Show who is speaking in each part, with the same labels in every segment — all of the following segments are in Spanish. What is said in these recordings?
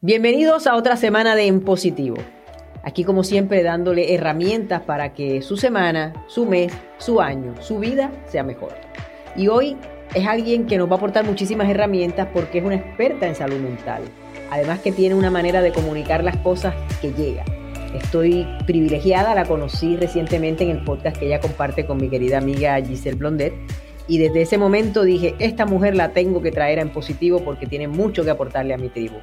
Speaker 1: Bienvenidos a otra semana de En Positivo. Aquí como siempre dándole herramientas para que su semana, su mes, su año, su vida sea mejor. Y hoy es alguien que nos va a aportar muchísimas herramientas porque es una experta en salud mental. Además que tiene una manera de comunicar las cosas que llega. Estoy privilegiada, la conocí recientemente en el podcast que ella comparte con mi querida amiga Giselle Blondet. Y desde ese momento dije, esta mujer la tengo que traer en positivo porque tiene mucho que aportarle a mi tribu.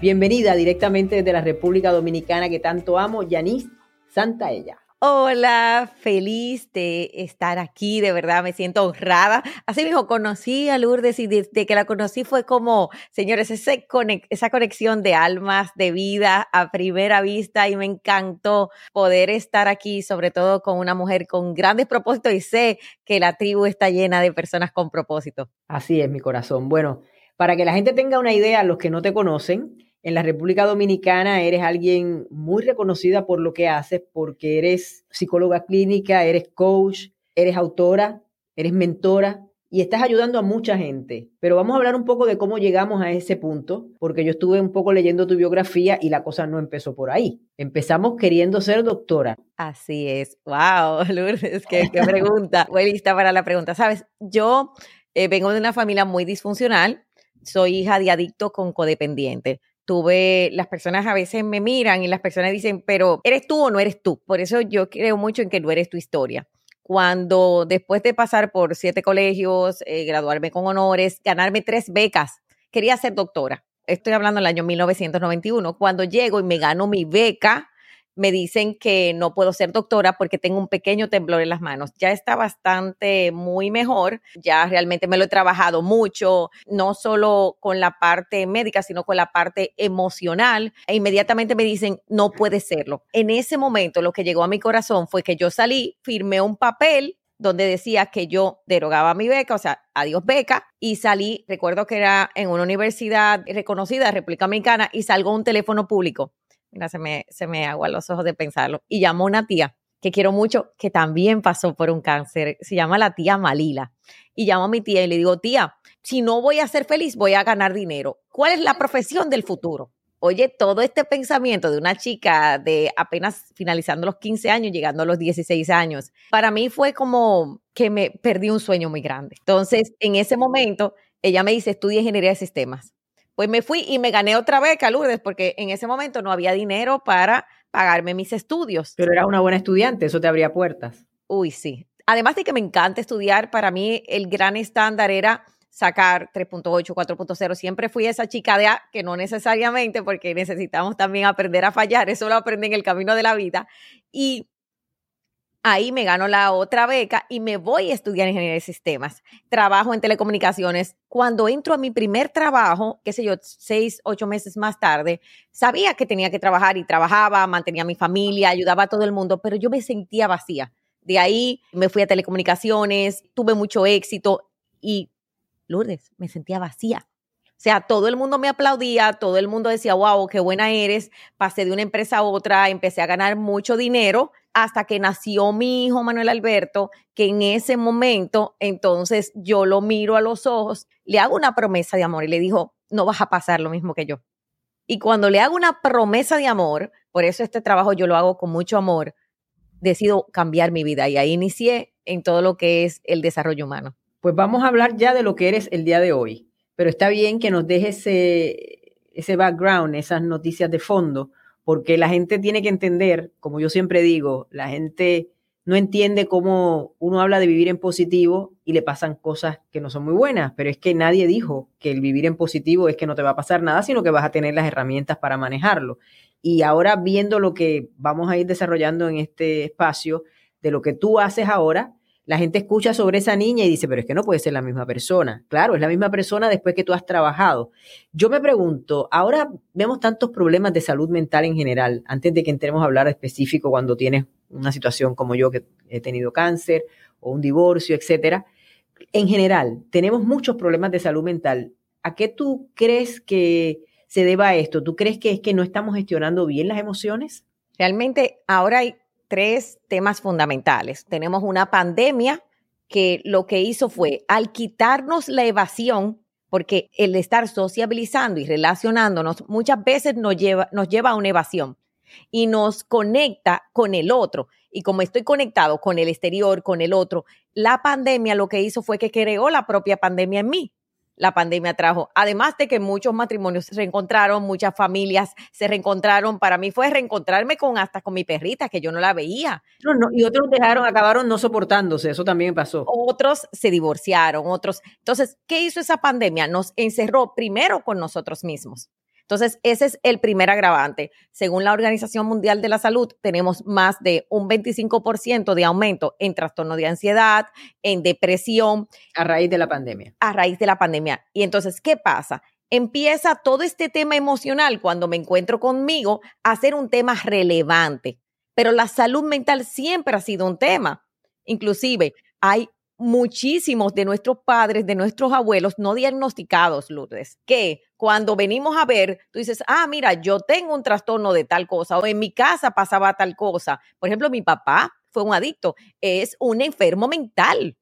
Speaker 1: Bienvenida directamente desde la República Dominicana que tanto amo, Yanis Santaella.
Speaker 2: Hola, feliz de estar aquí, de verdad me siento honrada. Así mismo, conocí a Lourdes y desde que la conocí fue como, señores, ese esa conexión de almas, de vida a primera vista y me encantó poder estar aquí, sobre todo con una mujer con grandes propósitos y sé que la tribu está llena de personas con propósito.
Speaker 1: Así es, mi corazón. Bueno, para que la gente tenga una idea, los que no te conocen, en la República Dominicana eres alguien muy reconocida por lo que haces, porque eres psicóloga clínica, eres coach, eres autora, eres mentora y estás ayudando a mucha gente. Pero vamos a hablar un poco de cómo llegamos a ese punto, porque yo estuve un poco leyendo tu biografía y la cosa no empezó por ahí. Empezamos queriendo ser doctora.
Speaker 2: Así es. Wow, Lourdes, qué, qué pregunta. Voy lista para la pregunta. Sabes, yo eh, vengo de una familia muy disfuncional. Soy hija de adicto con codependiente tuve, las personas a veces me miran y las personas dicen, pero ¿eres tú o no eres tú? Por eso yo creo mucho en que no eres tu historia. Cuando después de pasar por siete colegios, eh, graduarme con honores, ganarme tres becas, quería ser doctora. Estoy hablando del año 1991. Cuando llego y me gano mi beca, me dicen que no puedo ser doctora porque tengo un pequeño temblor en las manos. Ya está bastante muy mejor, ya realmente me lo he trabajado mucho, no solo con la parte médica, sino con la parte emocional. E inmediatamente me dicen, no puede serlo. En ese momento lo que llegó a mi corazón fue que yo salí, firmé un papel donde decía que yo derogaba mi beca, o sea, adiós beca, y salí, recuerdo que era en una universidad reconocida República Dominicana, y salgo un teléfono público Mira, se me, se me aguan los ojos de pensarlo. Y llamó una tía que quiero mucho, que también pasó por un cáncer. Se llama la tía Malila. Y llamo a mi tía y le digo, tía, si no voy a ser feliz, voy a ganar dinero. ¿Cuál es la profesión del futuro? Oye, todo este pensamiento de una chica de apenas finalizando los 15 años, llegando a los 16 años, para mí fue como que me perdí un sueño muy grande. Entonces, en ese momento, ella me dice, estudia ingeniería de sistemas. Pues me fui y me gané otra beca, Lourdes, porque en ese momento no había dinero para pagarme mis estudios.
Speaker 1: Pero era una buena estudiante, eso te abría puertas.
Speaker 2: Uy, sí. Además de que me encanta estudiar, para mí el gran estándar era sacar 3.8, 4.0. Siempre fui esa chica de A, que no necesariamente, porque necesitamos también aprender a fallar, eso lo aprende en el camino de la vida. Y ahí me gano la otra beca y me voy a estudiar ingeniería de sistemas. Trabajo en telecomunicaciones. Cuando entro a mi primer trabajo, qué sé yo, seis, ocho meses más tarde, sabía que tenía que trabajar y trabajaba, mantenía a mi familia, ayudaba a todo el mundo, pero yo me sentía vacía. De ahí me fui a telecomunicaciones, tuve mucho éxito y, Lourdes, me sentía vacía. O sea, todo el mundo me aplaudía, todo el mundo decía, wow, qué buena eres. Pasé de una empresa a otra, empecé a ganar mucho dinero hasta que nació mi hijo Manuel Alberto, que en ese momento, entonces yo lo miro a los ojos, le hago una promesa de amor y le dijo, no vas a pasar lo mismo que yo. Y cuando le hago una promesa de amor, por eso este trabajo yo lo hago con mucho amor, decido cambiar mi vida y ahí inicié en todo lo que es el desarrollo humano.
Speaker 1: Pues vamos a hablar ya de lo que eres el día de hoy pero está bien que nos dejes ese, ese background, esas noticias de fondo, porque la gente tiene que entender, como yo siempre digo, la gente no entiende cómo uno habla de vivir en positivo y le pasan cosas que no son muy buenas, pero es que nadie dijo que el vivir en positivo es que no te va a pasar nada, sino que vas a tener las herramientas para manejarlo. Y ahora viendo lo que vamos a ir desarrollando en este espacio, de lo que tú haces ahora, la gente escucha sobre esa niña y dice, pero es que no puede ser la misma persona. Claro, es la misma persona después que tú has trabajado. Yo me pregunto, ahora vemos tantos problemas de salud mental en general, antes de que entremos a hablar específico cuando tienes una situación como yo que he tenido cáncer o un divorcio, etcétera. En general, tenemos muchos problemas de salud mental. ¿A qué tú crees que se deba esto? ¿Tú crees que es que no estamos gestionando bien las emociones?
Speaker 2: Realmente ahora hay tres temas fundamentales. Tenemos una pandemia que lo que hizo fue, al quitarnos la evasión, porque el estar sociabilizando y relacionándonos muchas veces nos lleva, nos lleva a una evasión y nos conecta con el otro. Y como estoy conectado con el exterior, con el otro, la pandemia lo que hizo fue que creó la propia pandemia en mí la pandemia trajo. Además de que muchos matrimonios se reencontraron, muchas familias se reencontraron. Para mí fue reencontrarme con hasta con mi perrita, que yo no la veía.
Speaker 1: y otros dejaron, acabaron no soportándose, eso también pasó.
Speaker 2: Otros se divorciaron, otros. Entonces, ¿qué hizo esa pandemia? Nos encerró primero con nosotros mismos. Entonces, ese es el primer agravante. Según la Organización Mundial de la Salud, tenemos más de un 25% de aumento en trastorno de ansiedad, en depresión.
Speaker 1: A raíz de la pandemia.
Speaker 2: A raíz de la pandemia. Y entonces, ¿qué pasa? Empieza todo este tema emocional cuando me encuentro conmigo a ser un tema relevante. Pero la salud mental siempre ha sido un tema. Inclusive, hay muchísimos de nuestros padres, de nuestros abuelos no diagnosticados, Lourdes, que cuando venimos a ver, tú dices, ah, mira, yo tengo un trastorno de tal cosa, o en mi casa pasaba tal cosa. Por ejemplo, mi papá fue un adicto, es un enfermo mental,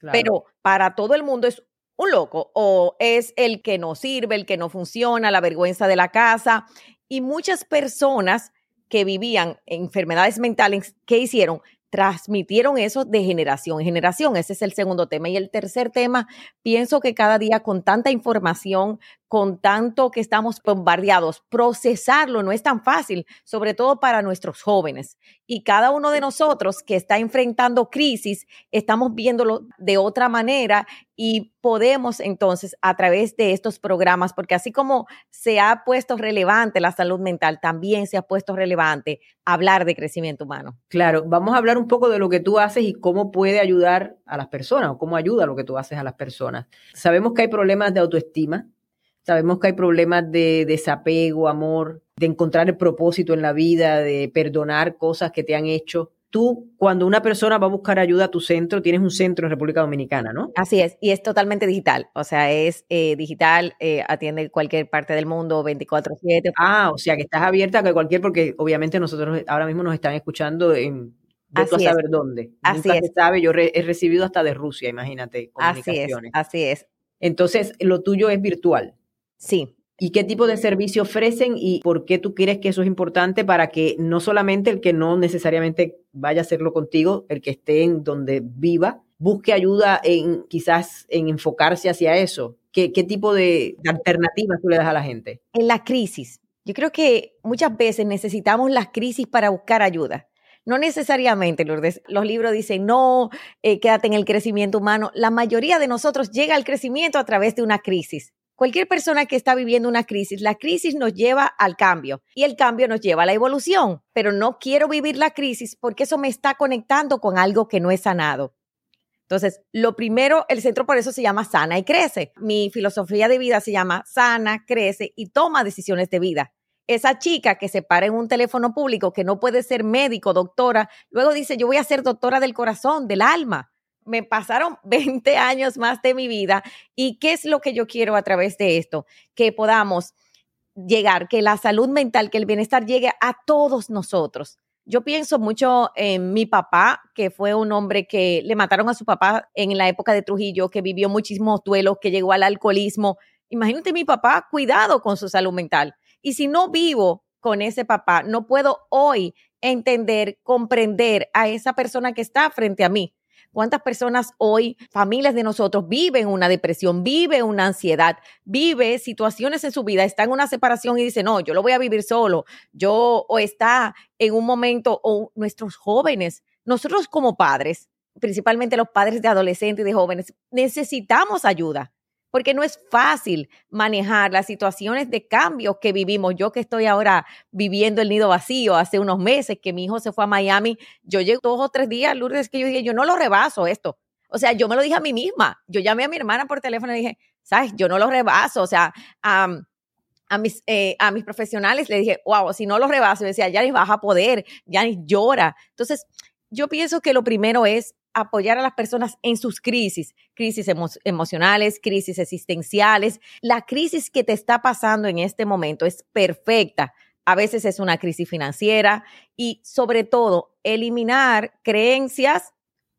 Speaker 2: pero para todo el mundo es un loco, o es el que no sirve, el que no funciona, la vergüenza de la casa. Y muchas personas que vivían enfermedades mentales, ¿qué hicieron? transmitieron eso de generación en generación. Ese es el segundo tema. Y el tercer tema, pienso que cada día con tanta información, con tanto que estamos bombardeados, procesarlo no es tan fácil, sobre todo para nuestros jóvenes. Y cada uno de nosotros que está enfrentando crisis, estamos viéndolo de otra manera y podemos entonces a través de estos programas, porque así como se ha puesto relevante la salud mental, también se ha puesto relevante hablar de crecimiento humano.
Speaker 1: Claro, vamos a hablar un poco de lo que tú haces y cómo puede ayudar a las personas o cómo ayuda lo que tú haces a las personas. Sabemos que hay problemas de autoestima, sabemos que hay problemas de desapego, amor, de encontrar el propósito en la vida, de perdonar cosas que te han hecho tú, cuando una persona va a buscar ayuda a tu centro, tienes un centro en República Dominicana, ¿no?
Speaker 2: Así es, y es totalmente digital, o sea, es eh, digital, eh, atiende cualquier parte del mundo 24/7.
Speaker 1: Ah, o sea, que estás abierta a cualquier, porque obviamente nosotros ahora mismo nos están escuchando en... De tú a saber dónde.
Speaker 2: Así Nunca es.
Speaker 1: Se sabe, yo he recibido hasta de Rusia, imagínate,
Speaker 2: comunicaciones. Así es, así es.
Speaker 1: Entonces, lo tuyo es virtual.
Speaker 2: Sí,
Speaker 1: y qué tipo de servicio ofrecen y por qué tú crees que eso es importante para que no solamente el que no necesariamente vaya a hacerlo contigo, el que esté en donde viva, busque ayuda en quizás en enfocarse hacia eso. ¿Qué, qué tipo de, alternativas tú le das a la gente?
Speaker 2: En la crisis. Yo creo que muchas veces necesitamos las crisis para buscar ayuda. No necesariamente, Lourdes. Los libros dicen, no, eh, quédate en el crecimiento humano. La mayoría de nosotros llega al crecimiento a través de una crisis. Cualquier persona que está viviendo una crisis, la crisis nos lleva al cambio y el cambio nos lleva a la evolución, pero no quiero vivir la crisis porque eso me está conectando con algo que no es sanado. Entonces, lo primero, el centro por eso se llama Sana y Crece. Mi filosofía de vida se llama Sana, Crece y toma decisiones de vida. Esa chica que se para en un teléfono público, que no puede ser médico, doctora, luego dice, yo voy a ser doctora del corazón, del alma me pasaron 20 años más de mi vida y qué es lo que yo quiero a través de esto, que podamos llegar, que la salud mental, que el bienestar llegue a todos nosotros. Yo pienso mucho en mi papá, que fue un hombre que le mataron a su papá en la época de Trujillo, que vivió muchísimos duelos, que llegó al alcoholismo. Imagínate mi papá, cuidado con su salud mental. Y si no vivo con ese papá, no puedo hoy entender, comprender a esa persona que está frente a mí. ¿Cuántas personas hoy, familias de nosotros, viven una depresión, viven una ansiedad, vive situaciones en su vida, está en una separación y dice, no, yo lo voy a vivir solo, yo o está en un momento, o nuestros jóvenes, nosotros como padres, principalmente los padres de adolescentes y de jóvenes, necesitamos ayuda porque no es fácil manejar las situaciones de cambio que vivimos. Yo que estoy ahora viviendo el nido vacío hace unos meses que mi hijo se fue a Miami, yo llego dos o tres días, Lourdes, que yo dije, yo no lo rebaso esto. O sea, yo me lo dije a mí misma. Yo llamé a mi hermana por teléfono y dije, sabes, yo no lo rebaso. O sea, a mis, eh, a mis profesionales le dije, wow, si no lo rebaso, decía, ya ni vas a poder, ya llora. Entonces, yo pienso que lo primero es apoyar a las personas en sus crisis, crisis emocionales, crisis existenciales. La crisis que te está pasando en este momento es perfecta. A veces es una crisis financiera y sobre todo eliminar creencias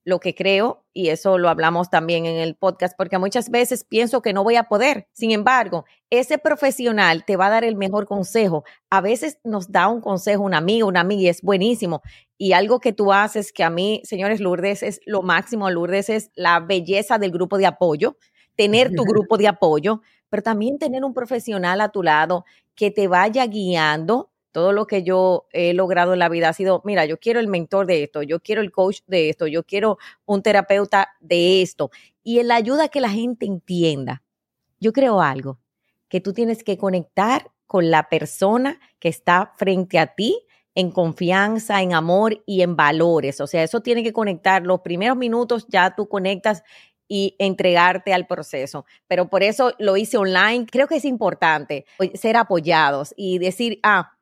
Speaker 2: lo que creo, y eso lo hablamos también en el podcast, porque muchas veces pienso que no voy a poder. Sin embargo, ese profesional te va a dar el mejor consejo. A veces nos da un consejo un amigo, una amiga, y es buenísimo. Y algo que tú haces que a mí, señores, Lourdes es lo máximo. Lourdes es la belleza del grupo de apoyo, tener tu grupo de apoyo, pero también tener un profesional a tu lado que te vaya guiando todo lo que yo he logrado en la vida ha sido, mira, yo quiero el mentor de esto, yo quiero el coach de esto, yo quiero un terapeuta de esto. Y en la ayuda que la gente entienda, yo creo algo, que tú tienes que conectar con la persona que está frente a ti en confianza, en amor y en valores. O sea, eso tiene que conectar. Los primeros minutos ya tú conectas y entregarte al proceso. Pero por eso lo hice online. Creo que es importante ser apoyados y decir, ah,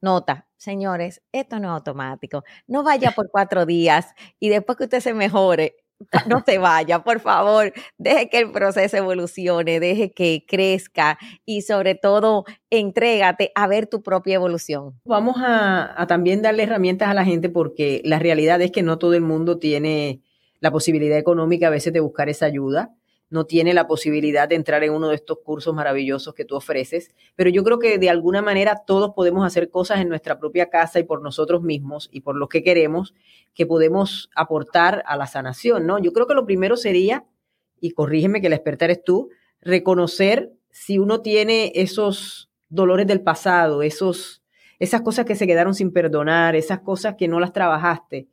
Speaker 2: Nota, señores, esto no es automático. No vaya por cuatro días y después que usted se mejore, no se vaya, por favor, deje que el proceso evolucione, deje que crezca y sobre todo entrégate a ver tu propia evolución.
Speaker 1: Vamos a, a, también darle herramientas a la gente porque la realidad es que no todo el mundo tiene la posibilidad económica a veces de buscar esa ayuda no tiene la posibilidad de entrar en uno de estos cursos maravillosos que tú ofreces, pero yo creo que de alguna manera todos podemos hacer cosas en nuestra propia casa y por nosotros mismos y por lo que queremos que podemos aportar a la sanación, ¿no? Yo creo que lo primero sería, y corrígeme que la experta eres tú, reconocer si uno tiene esos dolores del pasado, esos, esas cosas que se quedaron sin perdonar, esas cosas que no las trabajaste,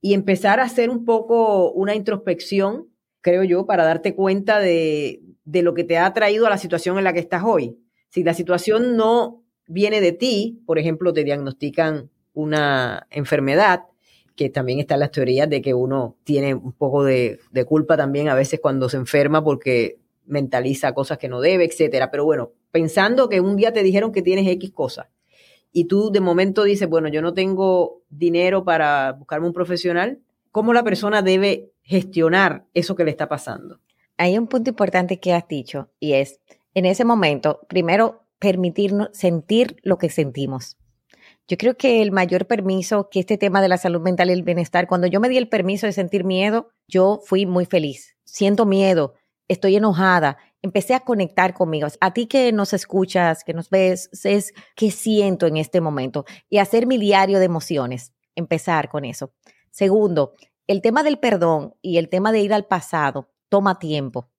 Speaker 1: y empezar a hacer un poco una introspección creo yo, para darte cuenta de, de lo que te ha traído a la situación en la que estás hoy. Si la situación no viene de ti, por ejemplo, te diagnostican una enfermedad, que también están las teorías de que uno tiene un poco de, de, culpa también a veces cuando se enferma porque mentaliza cosas que no debe, etcétera. Pero bueno, pensando que un día te dijeron que tienes X cosas y tú de momento dices, bueno, yo no tengo dinero para buscarme un profesional, ¿cómo la persona debe gestionar eso que le está pasando.
Speaker 2: Hay un punto importante que has dicho y es, en ese momento, primero, permitirnos sentir lo que sentimos. Yo creo que el mayor permiso que este tema de la salud mental y el bienestar, cuando yo me di el permiso de sentir miedo, yo fui muy feliz. Siento miedo, estoy enojada, empecé a conectar conmigo. A ti que nos escuchas, que nos ves, es qué siento en este momento y hacer mi diario de emociones, empezar con eso. Segundo, el tema del perdón y el tema de ir al pasado toma tiempo.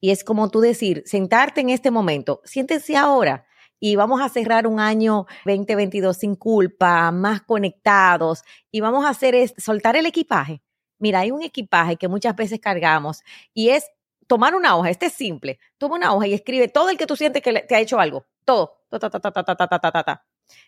Speaker 2: Y es como tú decir, sentarte en este momento, siéntese ahora y vamos a cerrar un año 2022 sin culpa, más conectados y vamos a hacer es soltar el equipaje. Mira, hay un equipaje que muchas veces cargamos y es tomar una hoja, este es simple, toma una hoja y escribe todo el que tú sientes que te ha hecho algo, todo,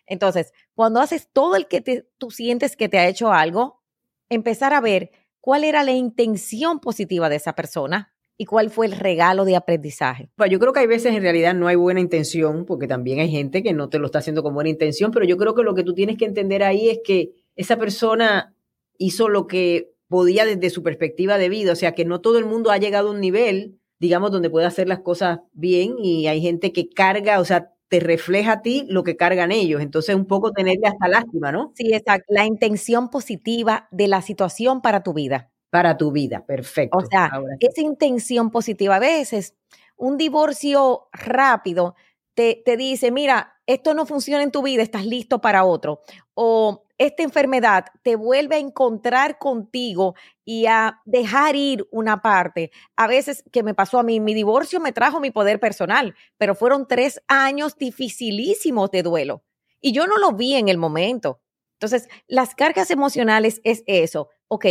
Speaker 2: Entonces, cuando haces todo el que tú sientes que te ha hecho algo, empezar a ver cuál era la intención positiva de esa persona y cuál fue el regalo de aprendizaje.
Speaker 1: Pues yo creo que hay veces en realidad no hay buena intención, porque también hay gente que no te lo está haciendo con buena intención, pero yo creo que lo que tú tienes que entender ahí es que esa persona hizo lo que podía desde su perspectiva de vida, o sea que no todo el mundo ha llegado a un nivel, digamos, donde puede hacer las cosas bien y hay gente que carga, o sea, te refleja a ti lo que cargan ellos. Entonces, un poco tenerle hasta lástima, ¿no?
Speaker 2: Sí, exacto. La intención positiva de la situación para tu vida.
Speaker 1: Para tu vida, perfecto.
Speaker 2: O sea, esa intención positiva. A veces, un divorcio rápido te, te dice, mira, esto no funciona en tu vida, estás listo para otro. O esta enfermedad te vuelve a encontrar contigo y a dejar ir una parte. A veces que me pasó a mí, mi divorcio me trajo mi poder personal, pero fueron tres años dificilísimos de duelo y yo no lo vi en el momento. Entonces, las cargas emocionales es eso. Ok,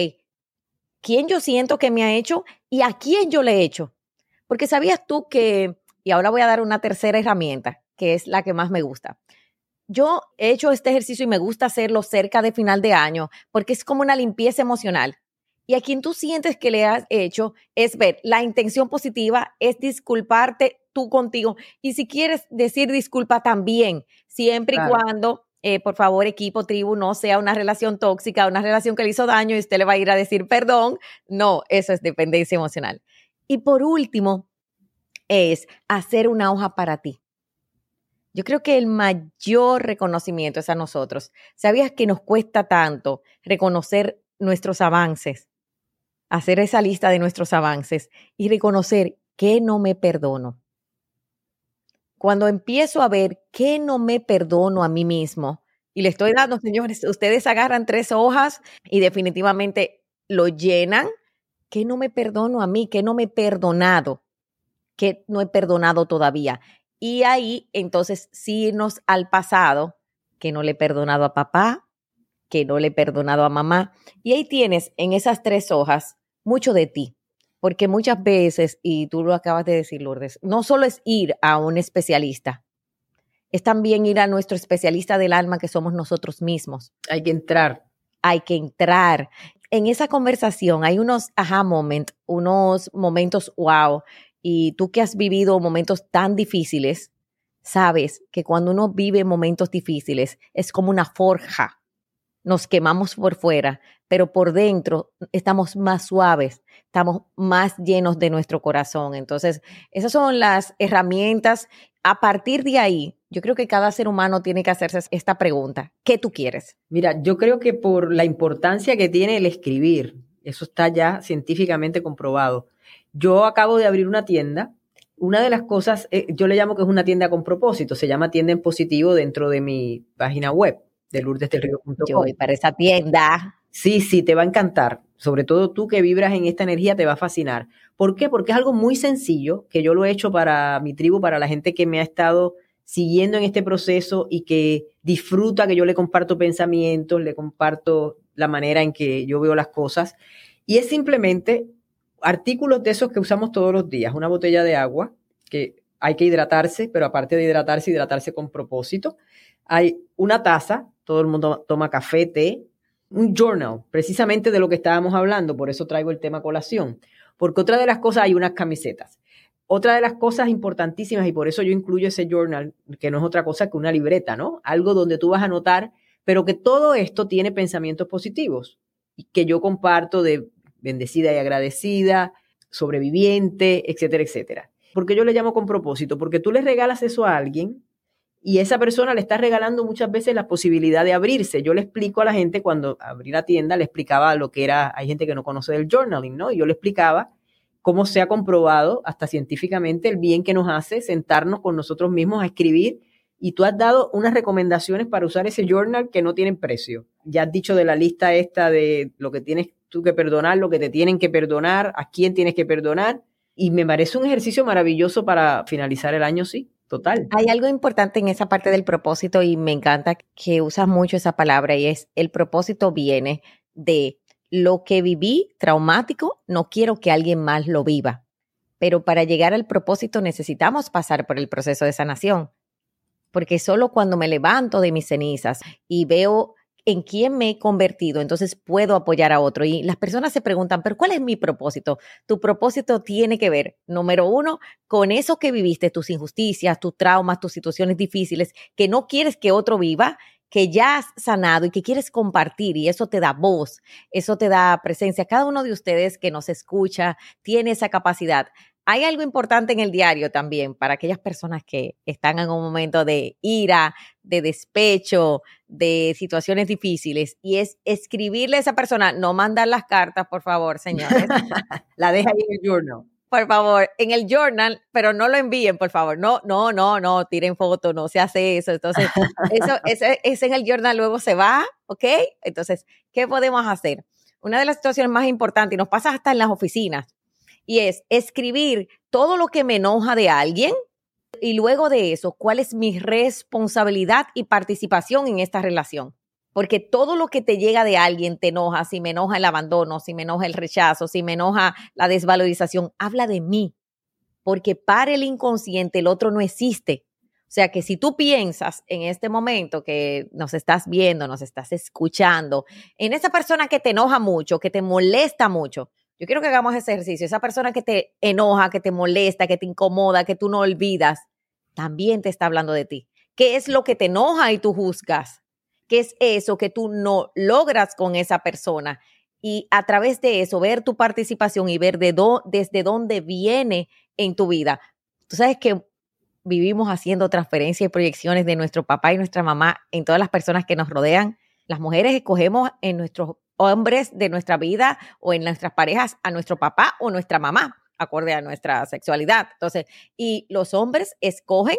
Speaker 2: ¿quién yo siento que me ha hecho y a quién yo le he hecho? Porque sabías tú que, y ahora voy a dar una tercera herramienta, que es la que más me gusta yo he hecho este ejercicio y me gusta hacerlo cerca de final de año porque es como una limpieza emocional. Y a quien tú sientes que le has hecho es ver la intención positiva, es disculparte tú contigo. Y si quieres decir disculpa también, siempre y cuando, eh, por favor, equipo, tribu, no sea una relación tóxica, una relación que le hizo daño y usted le va a ir a decir perdón. No, eso es dependencia emocional. Y por último, es hacer una hoja para ti. Yo creo que el mayor reconocimiento es a nosotros. ¿Sabías que nos cuesta tanto reconocer nuestros avances? hacer esa lista de nuestros avances y reconocer qué no me perdono. Cuando empiezo a ver qué no me perdono a mí mismo, y le estoy dando, señores, ustedes agarran tres hojas y definitivamente lo llenan, ¿qué no me perdono a mí? ¿Qué no me he perdonado? ¿Qué no he perdonado todavía? Y ahí entonces sí irnos al pasado, que no le he perdonado a papá, que no le he perdonado a mamá. Y ahí tienes en esas tres hojas mucho de ti, porque muchas veces, y tú lo acabas de decir, Lourdes, no solo es ir a un especialista, es también ir a nuestro especialista del alma que somos nosotros mismos.
Speaker 1: Hay que entrar.
Speaker 2: Hay que entrar. En esa conversación hay unos aha moment, unos momentos wow. Y tú que has vivido momentos tan difíciles, sabes que cuando uno vive momentos difíciles es como una forja nos quemamos por fuera, pero por dentro estamos más suaves, estamos más llenos de nuestro corazón. Entonces, esas son las herramientas. A partir de ahí, yo creo que cada ser humano tiene que hacerse esta pregunta. ¿Qué tú quieres?
Speaker 1: Mira, yo creo que por la importancia que tiene el escribir, eso está ya científicamente comprobado. Yo acabo de abrir una tienda. Una de las cosas, eh, yo le llamo que es una tienda con propósito, se llama tienda en positivo dentro de mi página web de lourdesdelrio.com.
Speaker 2: Yo voy para esa tienda.
Speaker 1: Sí, sí, te va a encantar. Sobre todo tú que vibras en esta energía, te va a fascinar. ¿Por qué? Porque es algo muy sencillo, que yo lo he hecho para mi tribu, para la gente que me ha estado siguiendo en este proceso y que disfruta que yo le comparto pensamientos, le comparto la manera en que yo veo las cosas. Y es simplemente artículos de esos que usamos todos los días. Una botella de agua, que hay que hidratarse, pero aparte de hidratarse, hidratarse con propósito. Hay una taza todo el mundo toma café, té, un journal, precisamente de lo que estábamos hablando, por eso traigo el tema colación, porque otra de las cosas hay unas camisetas. Otra de las cosas importantísimas, y por eso yo incluyo ese journal, que no es otra cosa que una libreta, ¿no? Algo donde tú vas a anotar, pero que todo esto tiene pensamientos positivos, que yo comparto de bendecida y agradecida, sobreviviente, etcétera, etcétera. Porque yo le llamo con propósito, porque tú le regalas eso a alguien y esa persona le está regalando muchas veces la posibilidad de abrirse. Yo le explico a la gente cuando abrí la tienda, le explicaba lo que era, hay gente que no conoce del journaling, ¿no? Y yo le explicaba cómo se ha comprobado hasta científicamente el bien que nos hace sentarnos con nosotros mismos a escribir. Y tú has dado unas recomendaciones para usar ese journal que no tienen precio. Ya has dicho de la lista esta de lo que tienes tú que perdonar, lo que te tienen que perdonar, a quién tienes que perdonar. Y me parece un ejercicio maravilloso para finalizar el año, sí. Total.
Speaker 2: Hay algo importante en esa parte del propósito y me encanta que usas mucho esa palabra y es el propósito viene de lo que viví traumático, no quiero que alguien más lo viva. Pero para llegar al propósito necesitamos pasar por el proceso de sanación. Porque solo cuando me levanto de mis cenizas y veo en quién me he convertido, entonces puedo apoyar a otro. Y las personas se preguntan, pero ¿cuál es mi propósito? Tu propósito tiene que ver, número uno, con eso que viviste, tus injusticias, tus traumas, tus situaciones difíciles, que no quieres que otro viva, que ya has sanado y que quieres compartir y eso te da voz, eso te da presencia. Cada uno de ustedes que nos escucha tiene esa capacidad. Hay algo importante en el diario también para aquellas personas que están en un momento de ira, de despecho, de situaciones difíciles, y es escribirle a esa persona, no mandar las cartas, por favor, señores.
Speaker 1: La deja ahí en el journal.
Speaker 2: Por favor, en el journal, pero no lo envíen, por favor. No, no, no, no, tiren foto, no se hace eso. Entonces, eso, ese, ese en el journal luego se va, ¿ok? Entonces, ¿qué podemos hacer? Una de las situaciones más importantes, y nos pasa hasta en las oficinas, y es escribir todo lo que me enoja de alguien y luego de eso, cuál es mi responsabilidad y participación en esta relación. Porque todo lo que te llega de alguien te enoja, si me enoja el abandono, si me enoja el rechazo, si me enoja la desvalorización, habla de mí. Porque para el inconsciente el otro no existe. O sea que si tú piensas en este momento que nos estás viendo, nos estás escuchando, en esa persona que te enoja mucho, que te molesta mucho, yo quiero que hagamos ese ejercicio. Esa persona que te enoja, que te molesta, que te incomoda, que tú no olvidas, también te está hablando de ti. ¿Qué es lo que te enoja y tú juzgas? ¿Qué es eso que tú no logras con esa persona? Y a través de eso, ver tu participación y ver de desde dónde viene en tu vida. Tú sabes que vivimos haciendo transferencias y proyecciones de nuestro papá y nuestra mamá en todas las personas que nos rodean. Las mujeres escogemos en nuestros hombres de nuestra vida o en nuestras parejas a nuestro papá o nuestra mamá, acorde a nuestra sexualidad. Entonces, y los hombres escogen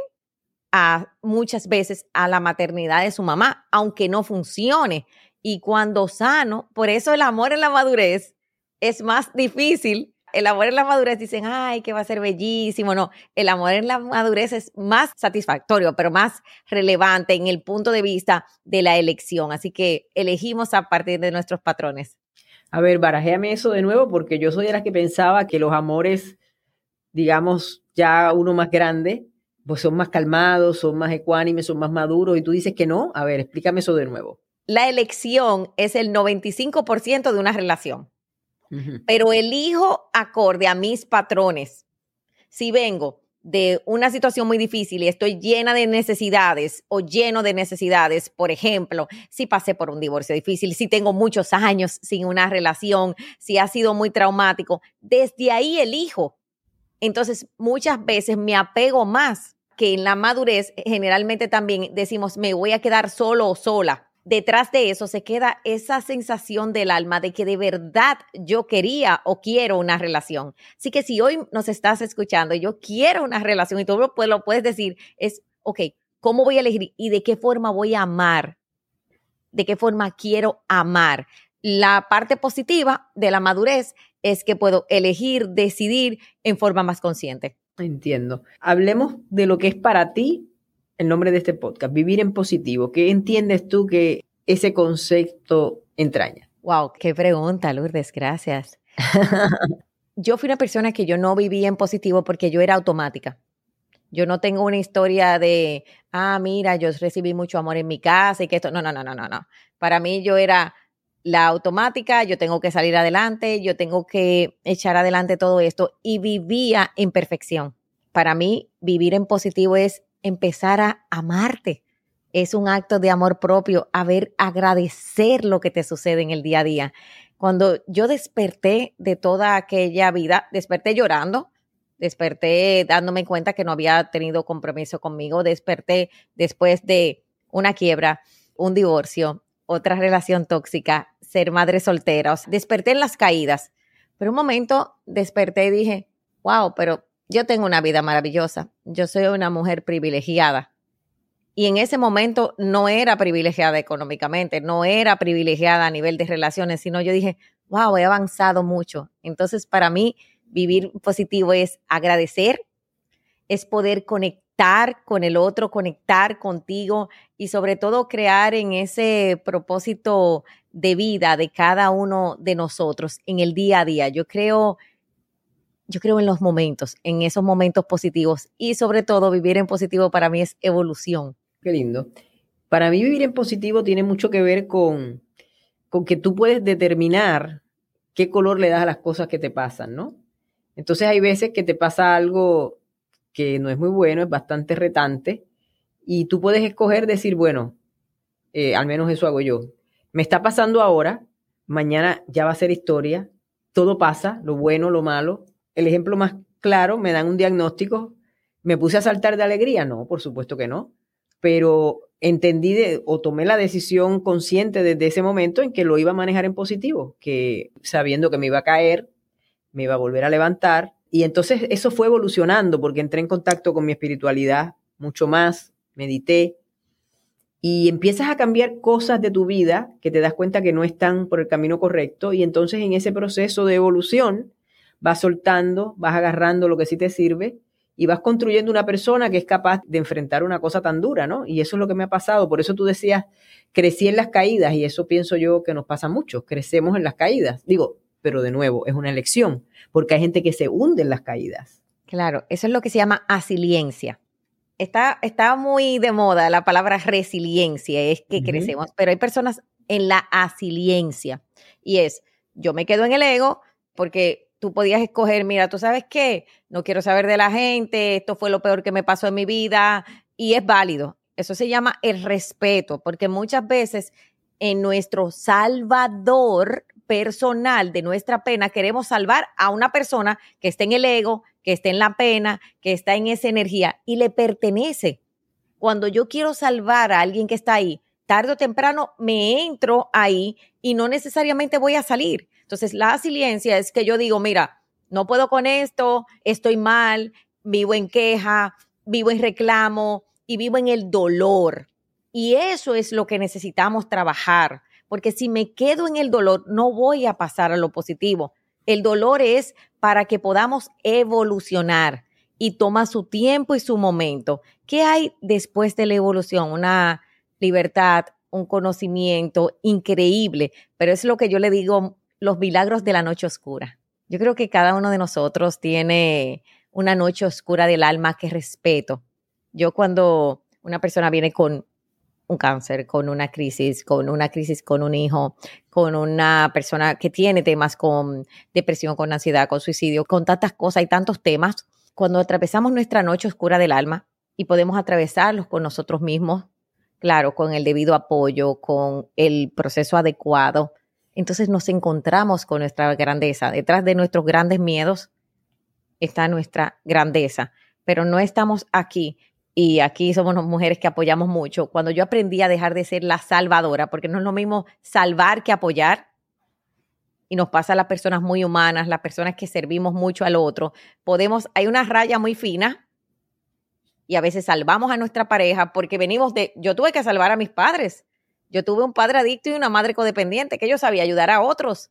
Speaker 2: a muchas veces a la maternidad de su mamá, aunque no funcione. Y cuando sano, por eso el amor en la madurez es más difícil el amor en la madurez dicen, ay, que va a ser bellísimo. No, el amor en la madurez es más satisfactorio, pero más relevante en el punto de vista de la elección. Así que elegimos a partir de nuestros patrones.
Speaker 1: A ver, barajéame eso de nuevo, porque yo soy de las que pensaba que los amores, digamos, ya uno más grande, pues son más calmados, son más ecuánimes, son más maduros, y tú dices que no. A ver, explícame eso de nuevo.
Speaker 2: La elección es el 95% de una relación pero elijo acorde a mis patrones. Si vengo de una situación muy difícil y estoy llena de necesidades o lleno de necesidades, por ejemplo, si pasé por un divorcio difícil, si tengo muchos años sin una relación, si ha sido muy traumático, desde ahí elijo. Entonces, muchas veces me apego más que en la madurez, generalmente también decimos, me voy a quedar solo o sola detrás de eso se queda esa sensación del alma de que de verdad yo quería o quiero una relación. Así que si hoy nos estás escuchando, yo quiero una relación y tú lo, lo puedes decir, es, ok, ¿cómo voy a elegir y de qué forma voy a amar? ¿De qué forma quiero amar? La parte positiva de la madurez es que puedo elegir, decidir en forma más consciente.
Speaker 1: Entiendo. Hablemos de lo que es para ti el nombre de este podcast, Vivir en Positivo. ¿Qué entiendes tú que ese concepto entraña?
Speaker 2: Wow, qué pregunta, Lourdes, gracias. yo fui una persona que yo no vivía en positivo porque yo era automática. Yo no tengo una historia de, ah, mira, yo recibí mucho amor en mi casa y que esto, no, no, no, no, no, no. Para mí yo era la automática, yo tengo que salir adelante, yo tengo que echar adelante todo esto y vivía en perfección. Para mí, vivir en positivo es empezar a amarte. Es un acto de amor propio, a ver, agradecer lo que te sucede en el día a día. Cuando yo desperté de toda aquella vida, desperté llorando, desperté dándome cuenta que no había tenido compromiso conmigo, desperté después de una quiebra, un divorcio, otra relación tóxica, ser madre soltera, desperté en las caídas. Pero un momento desperté y dije, wow, pero yo tengo una vida maravillosa, yo soy una mujer privilegiada. Y en ese momento no era privilegiada económicamente, no era privilegiada a nivel de relaciones, sino yo dije, wow, he avanzado mucho. Entonces, para mí, vivir positivo es agradecer, es poder conectar con el otro, conectar contigo y sobre todo crear en ese propósito de vida de cada uno de nosotros en el día a día. Yo creo yo creo en los momentos, en esos momentos positivos y sobre todo vivir en positivo para mí es evolución.
Speaker 1: Qué lindo. Para mí vivir en positivo tiene mucho que ver con, con que tú puedes determinar qué color le das a las cosas que te pasan, ¿no? Entonces hay veces que te pasa algo que no es muy bueno, es bastante retante, y tú puedes escoger decir, bueno, eh, al menos eso hago yo. Me está pasando ahora, mañana ya va a ser historia, todo pasa, lo bueno, lo malo, el ejemplo más claro, me dan un diagnóstico, ¿me puse a saltar de alegría? No, por supuesto que no, pero entendí o tomé la decisión consciente desde ese momento en que lo iba a manejar en positivo, que sabiendo que me iba a caer, me iba a volver a levantar. Y entonces eso fue evolucionando porque entré en contacto con mi espiritualidad mucho más, medité y empiezas a cambiar cosas de tu vida que te das cuenta que no están por el camino correcto y entonces en ese proceso de evolución vas soltando, vas agarrando lo que sí te sirve y vas construyendo una persona que es capaz de enfrentar una cosa tan dura, ¿no? Y eso es lo que me ha pasado. Por eso tú decías, crecí en las caídas y eso pienso yo que nos pasa mucho, crecemos en las caídas. Digo, pero de nuevo, es una elección, porque hay gente que se hunde en las caídas.
Speaker 2: Claro, eso es lo que se llama asiliencia. Está, está muy de moda la palabra resiliencia, es que crecemos, pero hay personas en la asiliencia y es, yo me quedo en el ego porque tú podías escoger, mira, tú sabes qué, no quiero saber de la gente, esto fue lo peor que me pasó en mi vida y es válido. Eso se llama el respeto, porque muchas veces en nuestro salvador personal de nuestra pena queremos salvar a una persona que está en el ego, que está en la pena, que está en esa energía y le pertenece. Cuando yo quiero salvar a alguien que está ahí, tarde o temprano me entro ahí y no necesariamente voy a salir. Entonces, la resiliencia es que yo digo, mira, no puedo con esto, estoy mal, vivo en queja, vivo en reclamo y vivo en el dolor. Y eso es lo que necesitamos trabajar, porque si me quedo en el dolor, no voy a pasar a lo positivo. El dolor es para que podamos evolucionar y toma su tiempo y su momento. ¿Qué hay después de la evolución? Una libertad, un conocimiento increíble, pero es lo que yo le digo, los milagros de la noche oscura. Yo creo que cada uno de nosotros tiene una noche oscura del alma que respeto. Yo cuando una persona viene con un cáncer, con una crisis, con una crisis con un hijo, con una persona que tiene temas con depresión, con ansiedad, con suicidio, con tantas cosas y tantos temas, cuando atravesamos nuestra noche oscura del alma y podemos atravesarlos con nosotros mismos, claro, con el debido apoyo, con el proceso adecuado, entonces nos encontramos con nuestra grandeza. Detrás de nuestros grandes miedos está nuestra grandeza, pero no estamos aquí. Y aquí somos mujeres que apoyamos mucho. Cuando yo aprendí a dejar de ser la salvadora, porque no es lo mismo salvar que apoyar, y nos pasa a las personas muy humanas, las personas que servimos mucho al otro, podemos, hay una raya muy fina y a veces salvamos a nuestra pareja porque venimos de, yo tuve que salvar a mis padres, yo tuve un padre adicto y una madre codependiente que yo sabía ayudar a otros.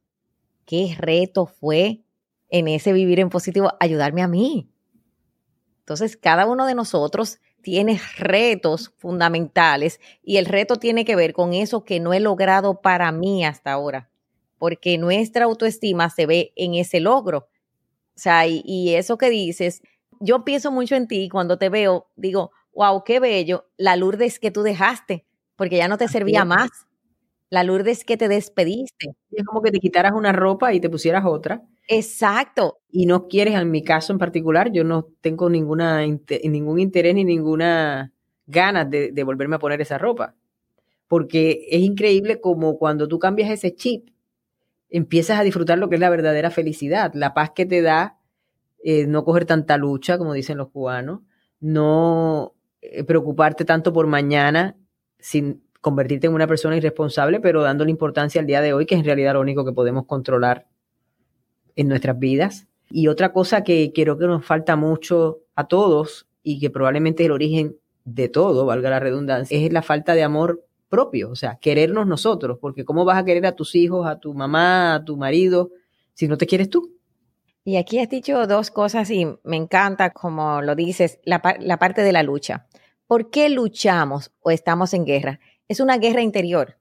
Speaker 2: ¿Qué reto fue en ese vivir en positivo ayudarme a mí? Entonces, cada uno de nosotros tiene retos fundamentales y el reto tiene que ver con eso que no he logrado para mí hasta ahora porque nuestra autoestima se ve en ese logro. O sea, y, eso que dices, yo pienso mucho en ti cuando te veo, digo, wow, qué bello, la Lourdes que tú dejaste, porque ya no te servía más. La Lourdes que te despediste.
Speaker 1: Es como que te quitaras una ropa y te pusieras otra.
Speaker 2: Exacto.
Speaker 1: Y no quieres, en mi caso en particular, yo no tengo ninguna, ningún interés ni ninguna ganas de, de volverme a poner esa ropa. Porque es increíble como cuando tú cambias ese chip, empiezas a disfrutar lo que es la verdadera felicidad, la paz que te da eh, no coger tanta lucha, como dicen los cubanos, no eh, preocuparte tanto por mañana sin convertirte en una persona irresponsable, pero dándole importancia al día de hoy, que es en realidad lo único que podemos controlar en nuestras vidas. Y otra cosa que creo que nos falta mucho a todos y que probablemente es el origen de todo, valga la redundancia, es la falta de amor propio, o sea, querernos nosotros, porque ¿cómo vas a querer a tus hijos, a tu mamá, a tu marido, si no te quieres tú?
Speaker 2: Y aquí has dicho dos cosas y me encanta, como lo dices, la, la parte de la lucha. ¿Por qué luchamos o estamos en guerra? Es una guerra interior,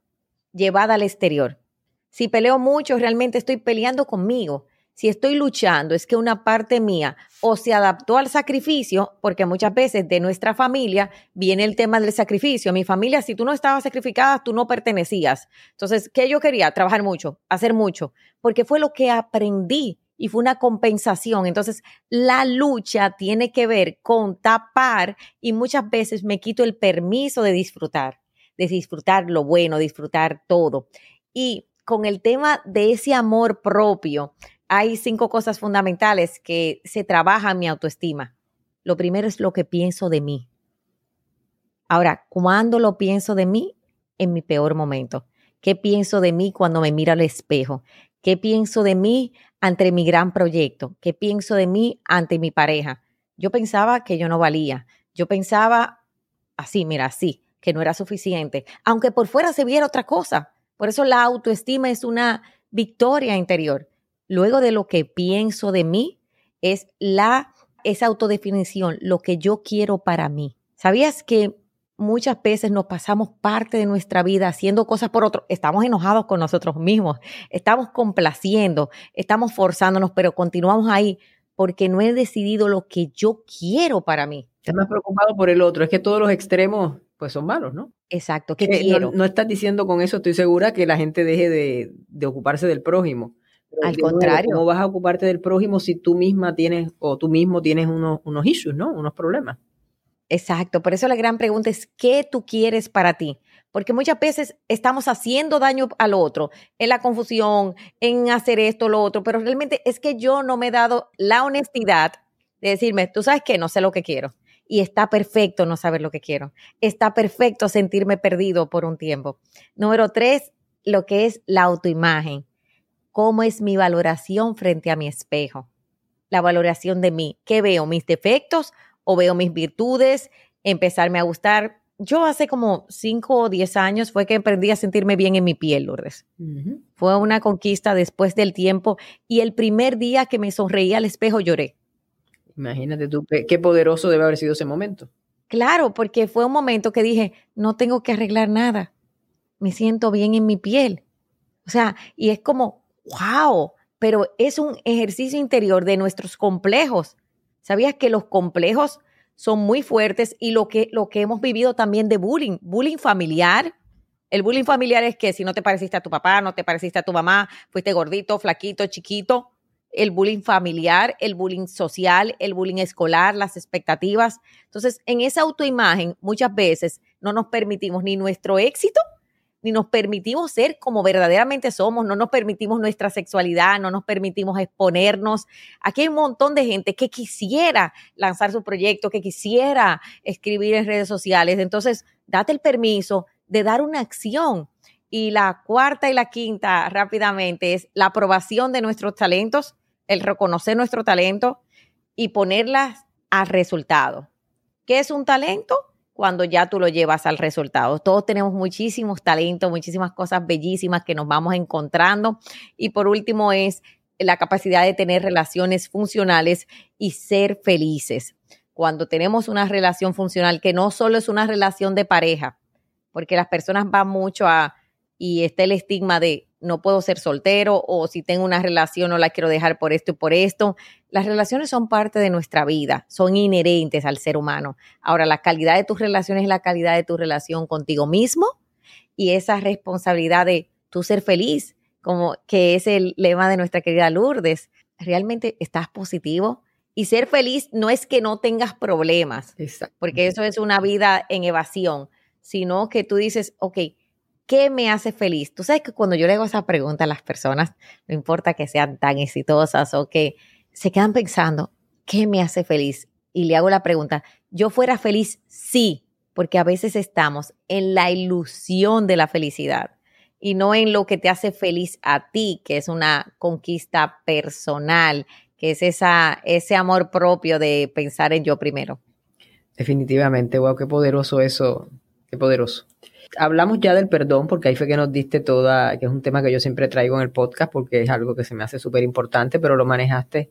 Speaker 2: llevada al exterior. Si peleo mucho, realmente estoy peleando conmigo si estoy luchando, es que una parte mía o se adaptó al sacrificio, porque muchas veces de nuestra familia viene el tema del sacrificio. Mi familia, si tú no estabas sacrificada, tú no pertenecías. Entonces, ¿qué yo quería? Trabajar mucho, hacer mucho, porque fue lo que aprendí y fue una compensación. Entonces, la lucha tiene que ver con tapar y muchas veces me quito el permiso de disfrutar, de disfrutar lo bueno, disfrutar todo. Y con el tema de ese amor propio, hay cinco cosas fundamentales que se trabaja en mi autoestima. Lo primero es lo que pienso de mí. Ahora, ¿cuándo lo pienso de mí? En mi peor momento. ¿Qué pienso de mí cuando me miro al espejo? ¿Qué pienso de mí ante mi gran proyecto? ¿Qué pienso de mí ante mi pareja? Yo pensaba que yo no valía. Yo pensaba así, mira, así, que no era suficiente, aunque por fuera se viera otra cosa. Por eso la autoestima es una victoria interior luego de lo que pienso de mí, es la, esa autodefinición, lo que yo quiero para mí. ¿Sabías que muchas veces nos pasamos parte de nuestra vida haciendo cosas por otro? Estamos enojados con nosotros mismos, estamos complaciendo, estamos forzándonos, pero continuamos ahí porque no he decidido lo que yo quiero para mí.
Speaker 1: Estás más preocupado por el otro, es que todos los extremos pues son malos, ¿no?
Speaker 2: Exacto, ¿qué quiero?
Speaker 1: No, estás diciendo con eso, estoy segura que la gente deje de, de ocuparse del prójimo
Speaker 2: al contrario.
Speaker 1: ¿Cómo vas a ocuparte del prójimo si tú misma tienes o tú mismo tienes unos, unos issues, ¿no? Unos problemas.
Speaker 2: Exacto. Por eso la gran pregunta es, ¿qué tú quieres para ti? Porque muchas veces estamos haciendo daño al otro en la confusión, en hacer esto, lo otro, pero realmente es que yo no me he dado la honestidad de decirme, tú sabes que no sé lo que quiero. y está perfecto no saber lo que quiero. Está perfecto sentirme perdido por un tiempo. Número tres, lo que es la autoimagen. ¿Cómo es mi valoración frente a mi espejo? La valoración de mí. ¿Qué veo? ¿Mis defectos o veo mis virtudes? Empezarme a gustar. Yo hace como cinco o diez años fue que aprendí a sentirme bien en mi piel, Lourdes. Fue una conquista después del tiempo y el primer día que me sonreí al espejo lloré.
Speaker 1: Imagínate tú, qué poderoso debe haber sido ese momento.
Speaker 2: Claro, porque fue un momento que dije, no tengo que arreglar nada, me siento bien en mi piel. O sea, y es como, wow, pero es un ejercicio interior de nuestros complejos. ¿Sabías que los complejos son muy fuertes y lo que, lo que hemos vivido también de bullying, bullying familiar? El bullying familiar es que si no te pareciste a tu papá, no te pareciste a tu mamá, fuiste gordito, flaquito, chiquito, el bullying familiar, el bullying social, el bullying escolar, las expectativas. Entonces, en esa autoimagen muchas veces no nos permitimos ni nuestro éxito, ni nos permitimos ser como verdaderamente somos, no nos permitimos nuestra sexualidad, no nos permitimos exponernos. Aquí hay un montón de gente que quisiera lanzar su proyecto, que quisiera escribir en redes sociales. Entonces, date el permiso de dar una acción. Y la cuarta y la quinta rápidamente es la aprobación de nuestros talentos el reconocer nuestro talento y ponerlas al resultado. ¿Qué es un talento? Cuando ya tú lo llevas al resultado. Todos tenemos muchísimos talentos, muchísimas cosas bellísimas que nos vamos encontrando. Y por último es la capacidad de tener relaciones funcionales y ser felices. Cuando tenemos una relación funcional que no solo es una relación de pareja, porque las personas van mucho a, y está el estigma de no puedo ser soltero o si tengo una relación no la quiero dejar por esto y por esto. Las relaciones son parte de nuestra vida, son inherentes al ser humano. Ahora, la calidad de tus relaciones es la calidad de tu relación contigo mismo y esa responsabilidad de tú ser feliz, como que es el lema de nuestra querida Lourdes. ¿Realmente estás positivo? Y ser feliz no es que no tengas problemas, porque eso es una vida en evasión, sino que tú dices, ok, ¿qué me hace feliz? Tú sabes que cuando yo le hago esa pregunta a las personas, no importa que sean tan exitosas o que se quedan pensando, ¿qué me hace feliz? Y le hago la pregunta, ¿yo fuera feliz? Sí, porque a veces estamos en la ilusión de la felicidad y no en lo que te hace feliz a ti, que es una conquista personal, que es esa, ese amor propio de pensar en yo primero.
Speaker 1: Definitivamente, wow, qué poderoso eso, qué poderoso hablamos ya del perdón, porque ahí fue que nos diste toda, que es un tema que yo siempre traigo en el podcast, porque es algo que se me hace súper importante, pero lo manejaste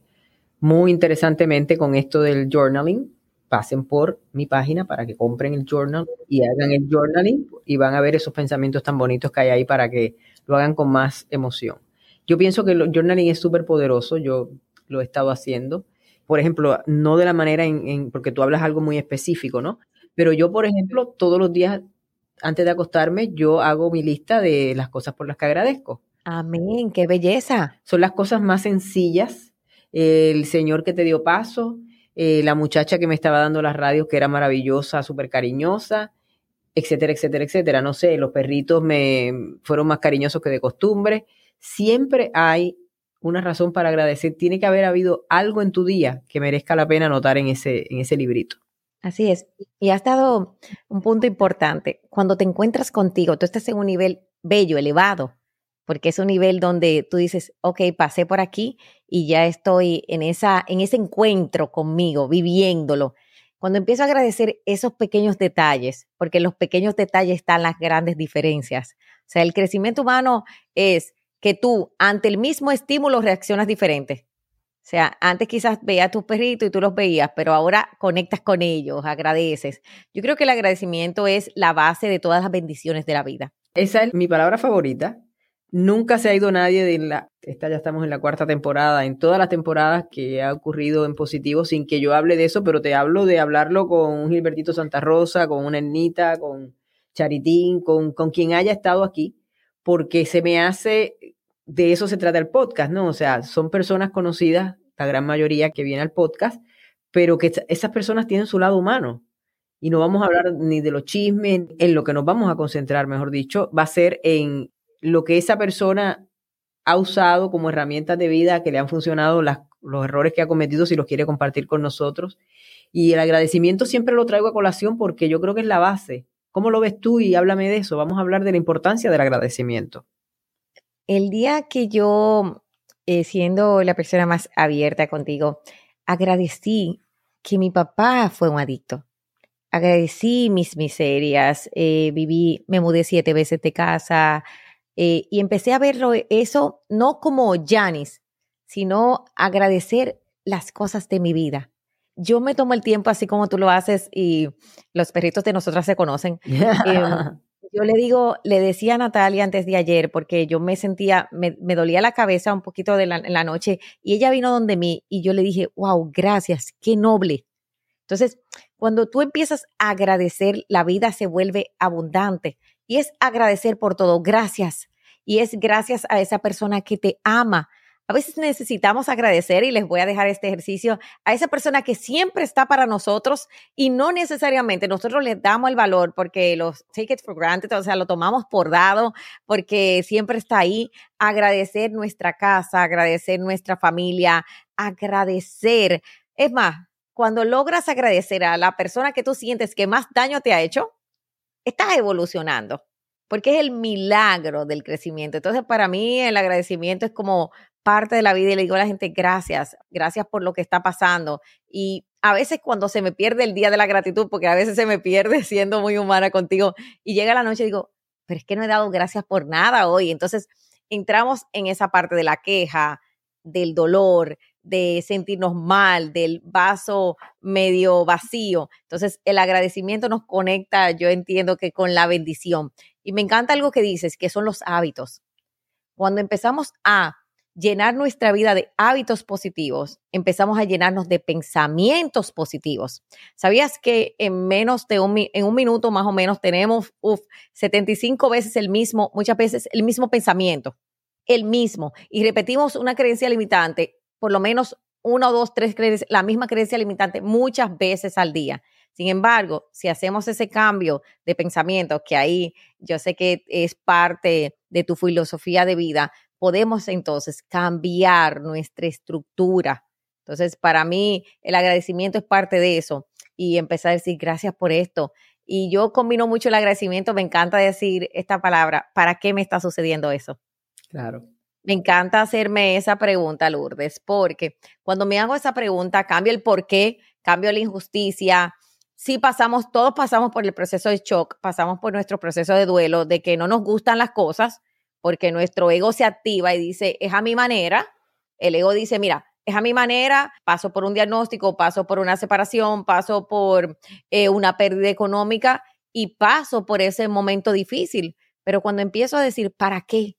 Speaker 1: muy interesantemente con esto del journaling. Pasen por mi página para que compren el journal y hagan el journaling y van a ver esos pensamientos tan bonitos que hay ahí para que lo hagan con más emoción. Yo pienso que el journaling es súper poderoso, yo lo he estado haciendo. Por ejemplo, no de la manera en, porque tú hablas algo muy específico, ¿no? Pero yo, por ejemplo, todos los días antes de acostarme, yo hago mi lista de las cosas por las que agradezco.
Speaker 2: Amén, qué belleza.
Speaker 1: Son las cosas más sencillas. El Señor que te dio paso, eh, la muchacha que me estaba dando las radios, que era maravillosa, súper cariñosa, etcétera, etcétera, etcétera. No sé, los perritos me fueron más cariñosos que de costumbre. Siempre hay una razón para agradecer. Tiene que haber habido algo en tu día que merezca la pena anotar en ese, en ese librito.
Speaker 2: Así es. Y has dado un punto importante. Cuando te encuentras contigo, tú estás en un nivel bello, elevado, porque es un nivel donde tú dices, ok, pasé por aquí y ya estoy en, esa, en ese encuentro conmigo, viviéndolo. Cuando empiezo a agradecer esos pequeños detalles, porque en los pequeños detalles están las grandes diferencias. O sea, el crecimiento humano es que tú ante el mismo estímulo reaccionas diferente. O sea, antes quizás veía a tus perritos y tú los veías, pero ahora conectas con ellos, agradeces. Yo creo que el agradecimiento es la base de todas las bendiciones de la vida.
Speaker 1: Esa es mi palabra favorita. Nunca se ha ido nadie de la, esta ya estamos en la cuarta temporada, en todas las temporadas que ha ocurrido en positivo, sin que yo hable de eso, pero te hablo de hablarlo con Gilbertito Santa Rosa, con una Ernita, con Charitín, con, con quien haya estado aquí, porque se me hace de eso se trata el podcast, ¿no? O sea, son personas conocidas, la gran mayoría que viene al podcast, pero que esas personas tienen su lado humano. Y no vamos a hablar ni de los chismes, en lo que nos vamos a concentrar, mejor dicho, va a ser en lo que esa persona ha usado como herramientas de vida que le han funcionado, las, los errores que ha cometido, si los quiere compartir con nosotros. Y el agradecimiento siempre lo traigo a colación porque yo creo que es la base. ¿Cómo lo ves tú? Y háblame de eso. Vamos a hablar de la importancia del agradecimiento.
Speaker 2: El día que yo, eh, siendo la persona más abierta contigo, agradecí que mi papá fue un adicto. Agradecí mis miserias, eh, viví, me mudé siete veces de casa eh, y empecé a verlo eso no como Janis, sino agradecer las cosas de mi vida yo me tomo el tiempo así como tú lo haces y los perritos de nosotras se conocen. Em, yo le digo, le decía a Natalia antes de ayer, porque yo me sentía, me, dolía la cabeza un poquito de la, en la noche y ella vino donde mí y yo le dije, wow, gracias, qué noble. Entonces, cuando tú empiezas a agradecer, la vida se vuelve abundante y es agradecer por todo, gracias. Y es gracias a esa persona que te ama, a veces necesitamos agradecer y les voy a dejar este ejercicio a esa persona que siempre está para nosotros y no necesariamente nosotros le damos el valor porque los take it for granted, o sea, lo tomamos por dado porque siempre está ahí. Agradecer nuestra casa, agradecer nuestra familia, agradecer. Es más, cuando logras agradecer a la persona que tú sientes que más daño te ha hecho, estás evolucionando porque es el milagro del crecimiento. Entonces, para mí el agradecimiento es como parte de la vida y le digo a la gente gracias, gracias por lo que está pasando. Y a veces cuando se me pierde el día de la gratitud, porque a veces se me pierde siendo muy humana contigo, y llega la noche y digo, pero es que no he dado gracias por nada hoy. Entonces entramos en esa parte de la queja, del dolor, de sentirnos mal, del vaso medio vacío. Entonces, el agradecimiento nos conecta, yo entiendo que con la bendición. Y me encanta algo que dices, que son los hábitos. Cuando empezamos a llenar nuestra vida de hábitos positivos, empezamos a llenarnos de pensamientos positivos. ¿Sabías que en menos de un, en un minuto más o menos tenemos uf, 75 veces el mismo, muchas veces el mismo pensamiento, el mismo, y repetimos una creencia limitante, por lo menos una, dos, tres creencias, la misma creencia limitante muchas veces al día. Sin embargo, si hacemos ese cambio de pensamiento, que ahí yo sé que es parte de tu filosofía de vida, podemos entonces cambiar nuestra estructura. Entonces, para mí, el agradecimiento es parte de eso y empezar a decir gracias por esto. Y yo combino mucho el agradecimiento, me encanta decir esta palabra, ¿para qué me está sucediendo eso?
Speaker 1: Claro.
Speaker 2: Me encanta hacerme esa pregunta, Lourdes, porque cuando me hago esa pregunta, cambio el por qué, cambio la injusticia. Sí pasamos, todos pasamos por el proceso de shock, pasamos por nuestro proceso de duelo, de que no nos gustan las cosas, porque nuestro ego se activa y dice, es a mi manera. El ego dice, mira, es a mi manera, paso por un diagnóstico, paso por una separación, paso por eh, una pérdida económica y paso por ese momento difícil. Pero cuando empiezo a decir, ¿para qué?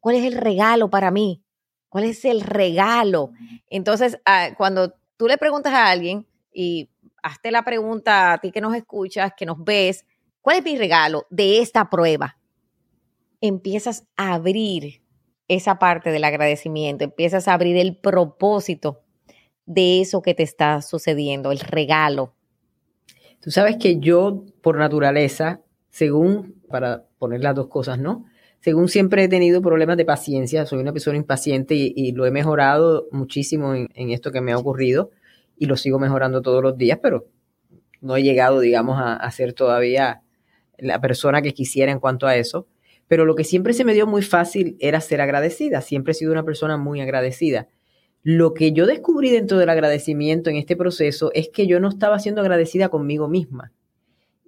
Speaker 2: ¿Cuál es el regalo para mí? ¿Cuál es el regalo? Entonces, ah, cuando tú le preguntas a alguien y hazte la pregunta a ti que nos escuchas, que nos ves, ¿cuál es mi regalo de esta prueba? empiezas a abrir esa parte del agradecimiento, empiezas a abrir el propósito de eso que te está sucediendo, el regalo.
Speaker 1: Tú sabes que yo, por naturaleza, según, para poner las dos cosas, ¿no? Según siempre he tenido problemas de paciencia, soy una persona impaciente y, lo he mejorado muchísimo en, esto que me ha ocurrido y lo sigo mejorando todos los días, pero no he llegado, digamos, a, a ser todavía la persona que quisiera en cuanto a eso pero lo que siempre se me dio muy fácil era ser agradecida, siempre he sido una persona muy agradecida. Lo que yo descubrí dentro del agradecimiento en este proceso es que yo no estaba siendo agradecida conmigo misma.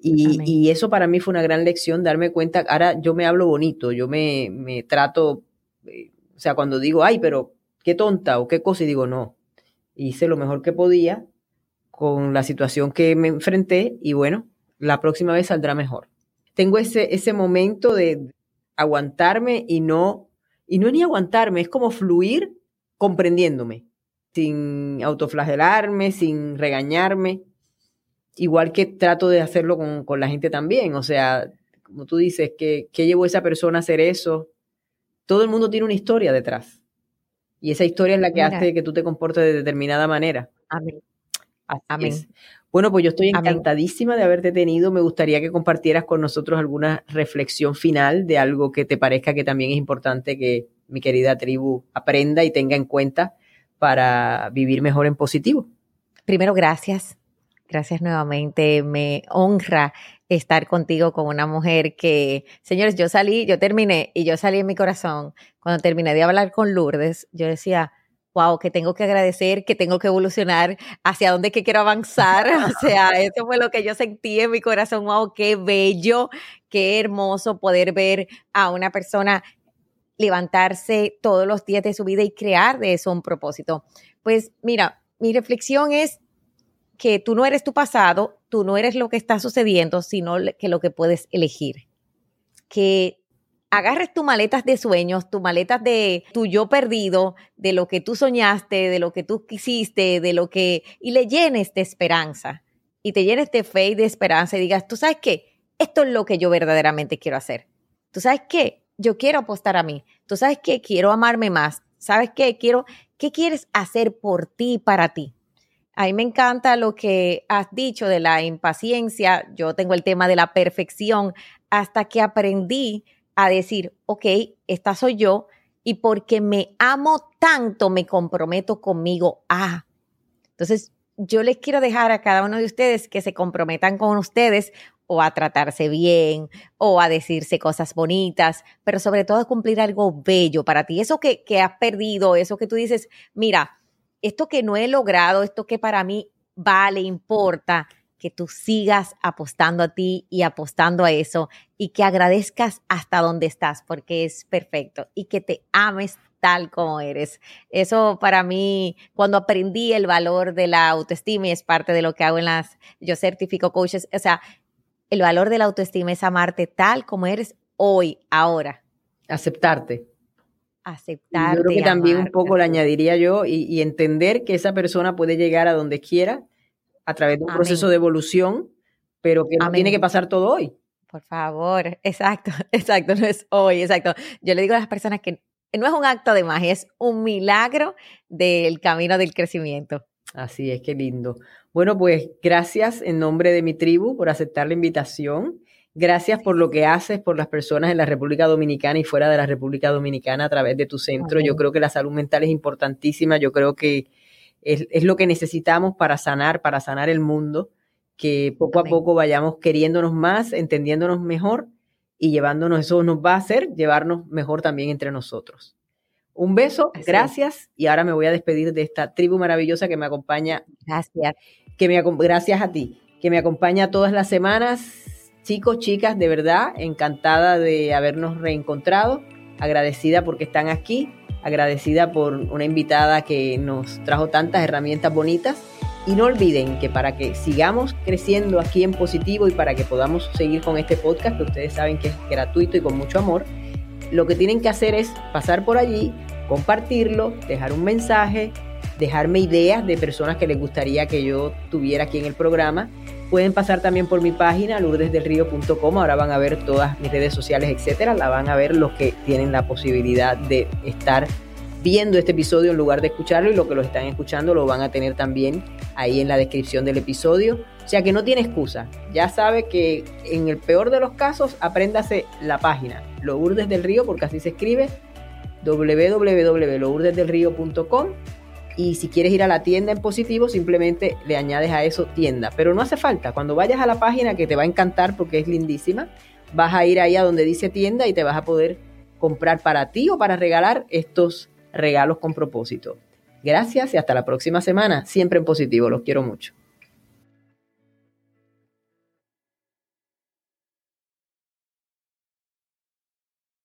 Speaker 1: Y, eso para mí fue una gran lección, darme cuenta, ahora yo me hablo bonito, yo me, me trato, eh, o sea, cuando digo, ay, pero qué tonta o qué cosa, y digo, no, hice lo mejor que podía con la situación que me enfrenté y bueno, la próxima vez saldrá mejor. Tengo ese, ese momento de, aguantarme y no, y no es ni aguantarme, es como fluir comprendiéndome, sin autoflagelarme, sin regañarme, igual que trato de hacerlo con, la gente también, o sea, como tú dices, ¿qué, ¿qué llevó a esa persona a hacer eso? Todo el mundo tiene una historia detrás. Y esa historia es la que hace que tú te comportes de determinada manera.
Speaker 2: Amén.
Speaker 1: Amén. Bueno, pues yo estoy encantadísima de haberte tenido. Me gustaría que compartieras con nosotros alguna reflexión final de algo que te parezca que también es importante que mi querida tribu aprenda y tenga en cuenta para vivir mejor en positivo.
Speaker 2: Primero, gracias. Gracias nuevamente. Me honra estar contigo con una mujer que, señores, yo salí, yo terminé y yo salí en mi corazón. Cuando terminé de hablar con Lourdes, yo decía, wow, que tengo que agradecer, que tengo que evolucionar, hacia dónde que quiero avanzar. O sea, eso fue lo que yo sentí en mi corazón. Wow, qué bello, qué hermoso poder ver a una persona levantarse todos los días de su vida y crear de eso un propósito. Pues mira, mi reflexión es que tú no eres tu pasado, tú no eres lo que está sucediendo, sino que lo que puedes elegir. Que agarres tus maletas de sueños, tus maletas de tu yo perdido, de lo que tú soñaste, de lo que tú quisiste, de lo que... y le llenes de esperanza. Y te llenes de fe y de esperanza y digas, tú sabes qué, esto es lo que yo verdaderamente quiero hacer. Tú sabes qué, yo quiero apostar a mí. Tú sabes qué, quiero amarme más. ¿Sabes qué? Quiero, ¿qué quieres hacer por ti y para ti? A mí me encanta lo que has dicho de la impaciencia. Yo tengo el tema de la perfección hasta que aprendí a decir, ok, esta soy yo y porque me amo tanto me comprometo conmigo a. Entonces, yo les quiero dejar a cada uno de ustedes que se comprometan con ustedes o a tratarse bien o a decirse cosas bonitas, pero sobre todo a cumplir algo bello para ti. Eso que, que has perdido, eso que tú dices, mira, esto que no he logrado, esto que para mí vale, importa, que tú sigas apostando a ti y apostando a eso y que agradezcas hasta donde estás porque es perfecto y que te ames tal como eres. Eso para mí, cuando aprendí el valor de la autoestima y es parte de lo que hago en las, yo certifico coaches, o sea, el valor de la autoestima es amarte tal como eres hoy, ahora.
Speaker 1: Aceptarte
Speaker 2: aceptar.
Speaker 1: Yo creo que también un poco le añadiría yo y, entender que esa persona puede llegar a donde quiera a través de un proceso de evolución, pero que no tiene que pasar todo hoy.
Speaker 2: Por favor, exacto, exacto, no es hoy, exacto. Yo le digo a las personas que no es un acto de magia, es un milagro del camino del crecimiento.
Speaker 1: Así es, qué lindo. Bueno, pues gracias en nombre de mi tribu por aceptar la invitación. Gracias por lo que haces por las personas en la República Dominicana y fuera de la República Dominicana a través de tu centro. Yo creo que la salud mental es importantísima. Yo creo que es, lo que necesitamos para sanar, para sanar el mundo, que poco a poco vayamos queriéndonos más, entendiéndonos mejor y llevándonos, eso nos va a hacer llevarnos mejor también entre nosotros. Un beso, gracias. Y ahora me voy a despedir de esta tribu maravillosa que me acompaña.
Speaker 2: Gracias.
Speaker 1: Que me, gracias a ti, que me acompaña todas las semanas Chicos, chicas, de verdad, encantada de habernos reencontrado, agradecida porque están aquí, agradecida por una invitada que nos trajo tantas herramientas bonitas. Y no olviden que para que sigamos creciendo aquí en positivo y para que podamos seguir con este podcast, que ustedes saben que es gratuito y con mucho amor, lo que tienen que hacer es pasar por allí, compartirlo, dejar un mensaje, dejarme ideas de personas que les gustaría que yo tuviera aquí en el programa Pueden pasar también por mi página lourdesdelrío.com, ahora van a ver todas mis redes sociales, etcétera, la van a ver los que tienen la posibilidad de estar viendo este episodio en lugar de escucharlo y los que lo están escuchando lo van a tener también ahí en la descripción del episodio. O sea que no tiene excusa. Ya sabe que en el peor de los casos, apréndase la página Lourdes del Río, porque así se escribe, www.lourdesdelrío.com y si quieres ir a la tienda en positivo, simplemente le añades a eso tienda. Pero no hace falta. Cuando vayas a la página, que te va a encantar porque es lindísima, vas a ir ahí a donde dice tienda y te vas a poder comprar para ti o para regalar estos regalos con propósito. Gracias y hasta la próxima semana. Siempre en positivo. Los quiero mucho.